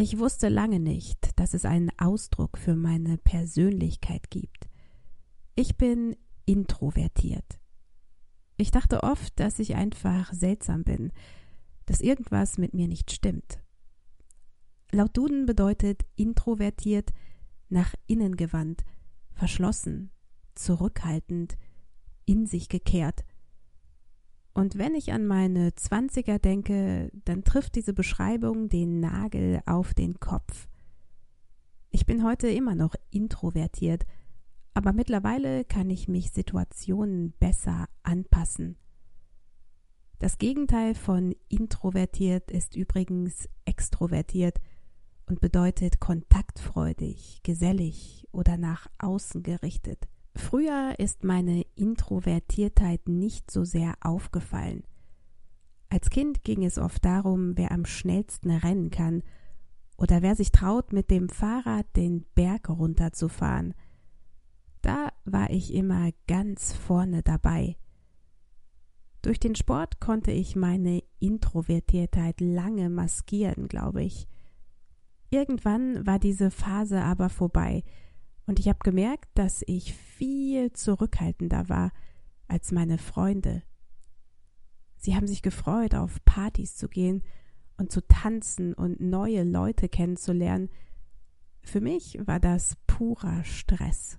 Ich wusste lange nicht, dass es einen Ausdruck für meine Persönlichkeit gibt. Ich bin introvertiert. Ich dachte oft, dass ich einfach seltsam bin, dass irgendwas mit mir nicht stimmt. Laut Duden bedeutet introvertiert nach innen gewandt, verschlossen, zurückhaltend, in sich gekehrt. Und wenn ich an meine Zwanziger denke, dann trifft diese Beschreibung den Nagel auf den Kopf. Ich bin heute immer noch introvertiert, aber mittlerweile kann ich mich Situationen besser anpassen. Das Gegenteil von introvertiert ist übrigens extrovertiert und bedeutet kontaktfreudig, gesellig oder nach außen gerichtet. Früher ist meine Introvertiertheit nicht so sehr aufgefallen. Als Kind ging es oft darum, wer am schnellsten rennen kann oder wer sich traut, mit dem Fahrrad den Berg runterzufahren. Da war ich immer ganz vorne dabei. Durch den Sport konnte ich meine Introvertiertheit lange maskieren, glaube ich. Irgendwann war diese Phase aber vorbei, und ich habe gemerkt, dass ich viel zurückhaltender war als meine Freunde. Sie haben sich gefreut, auf Partys zu gehen und zu tanzen und neue Leute kennenzulernen. Für mich war das purer Stress.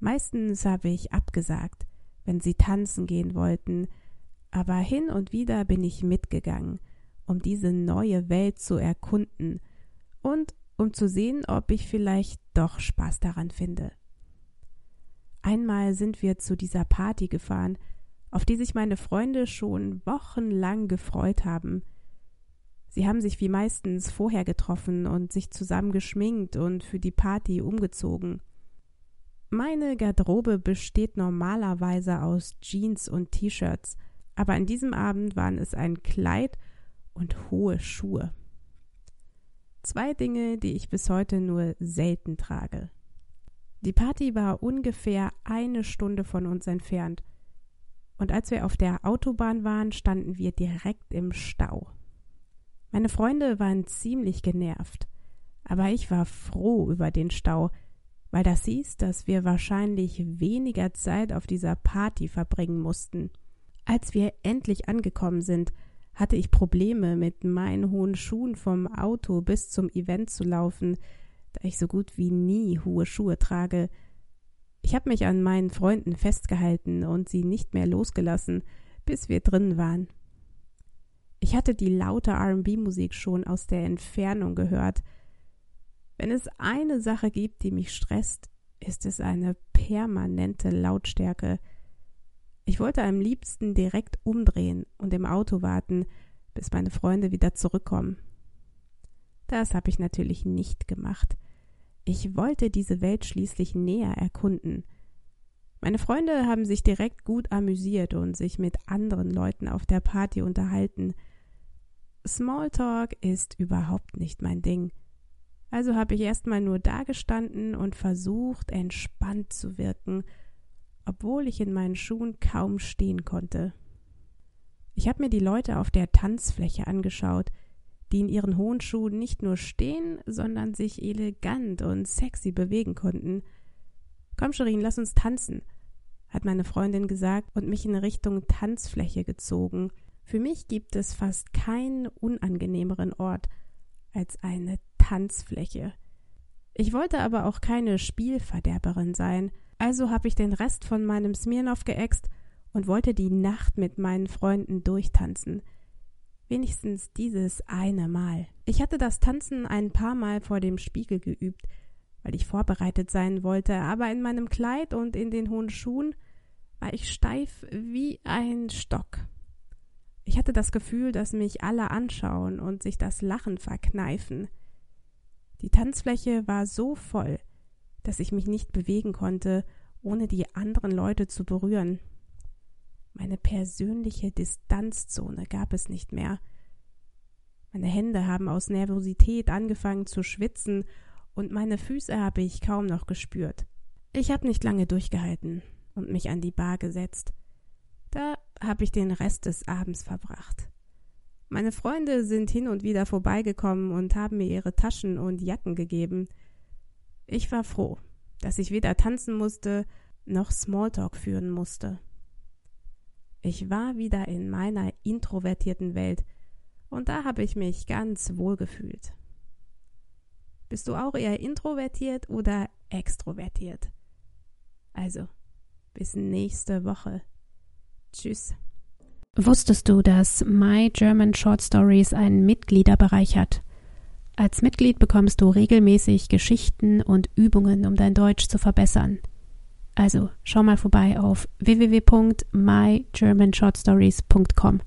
Meistens habe ich abgesagt, wenn sie tanzen gehen wollten, aber hin und wieder bin ich mitgegangen, um diese neue Welt zu erkunden und um zu sehen, ob ich vielleicht doch Spaß daran finde. Einmal sind wir zu dieser Party gefahren, auf die sich meine Freunde schon wochenlang gefreut haben. Sie haben sich wie meistens vorher getroffen und sich zusammen geschminkt und für die Party umgezogen. Meine Garderobe besteht normalerweise aus Jeans und T-Shirts, aber an diesem Abend waren es ein Kleid und hohe Schuhe. Zwei Dinge, die ich bis heute nur selten trage. Die Party war ungefähr eine Stunde von uns entfernt. Und als wir auf der Autobahn waren, standen wir direkt im Stau. Meine Freunde waren ziemlich genervt, aber ich war froh über den Stau, weil das hieß, dass wir wahrscheinlich weniger Zeit auf dieser Party verbringen mussten. Als wir endlich angekommen sind, hatte ich Probleme, mit meinen hohen Schuhen vom Auto bis zum Event zu laufen, da ich so gut wie nie hohe Schuhe trage. Ich habe mich an meinen Freunden festgehalten und sie nicht mehr losgelassen, bis wir drin waren. Ich hatte die laute RB-Musik schon aus der Entfernung gehört. Wenn es eine Sache gibt, die mich stresst, ist es eine permanente Lautstärke. Ich wollte am liebsten direkt umdrehen und im Auto warten, bis meine Freunde wieder zurückkommen. Das habe ich natürlich nicht gemacht. Ich wollte diese Welt schließlich näher erkunden. Meine Freunde haben sich direkt gut amüsiert und sich mit anderen Leuten auf der Party unterhalten. Smalltalk ist überhaupt nicht mein Ding. Also habe ich erstmal nur dagestanden und versucht, entspannt zu wirken obwohl ich in meinen Schuhen kaum stehen konnte. Ich habe mir die Leute auf der Tanzfläche angeschaut, die in ihren hohen Schuhen nicht nur stehen, sondern sich elegant und sexy bewegen konnten. Komm, Sherin, lass uns tanzen, hat meine Freundin gesagt und mich in Richtung Tanzfläche gezogen. Für mich gibt es fast keinen unangenehmeren Ort als eine Tanzfläche. Ich wollte aber auch keine Spielverderberin sein, also habe ich den Rest von meinem Smirnoff geäxt und wollte die Nacht mit meinen Freunden durchtanzen. Wenigstens dieses eine Mal. Ich hatte das Tanzen ein paar Mal vor dem Spiegel geübt, weil ich vorbereitet sein wollte, aber in meinem Kleid und in den hohen Schuhen war ich steif wie ein Stock. Ich hatte das Gefühl, dass mich alle anschauen und sich das Lachen verkneifen. Die Tanzfläche war so voll, dass ich mich nicht bewegen konnte, ohne die anderen Leute zu berühren. Meine persönliche Distanzzone gab es nicht mehr. Meine Hände haben aus Nervosität angefangen zu schwitzen und meine Füße habe ich kaum noch gespürt. Ich habe nicht lange durchgehalten und mich an die Bar gesetzt. Da habe ich den Rest des Abends verbracht. Meine Freunde sind hin und wieder vorbeigekommen und haben mir ihre Taschen und Jacken gegeben. Ich war froh, dass ich weder tanzen musste noch Smalltalk führen musste. Ich war wieder in meiner introvertierten Welt und da habe ich mich ganz wohl gefühlt. Bist du auch eher introvertiert oder extrovertiert? Also, bis nächste Woche. Tschüss. Wusstest du, dass My German Short Stories einen Mitgliederbereich hat? Als Mitglied bekommst du regelmäßig Geschichten und Übungen, um dein Deutsch zu verbessern. Also schau mal vorbei auf www.mygermanshortstories.com.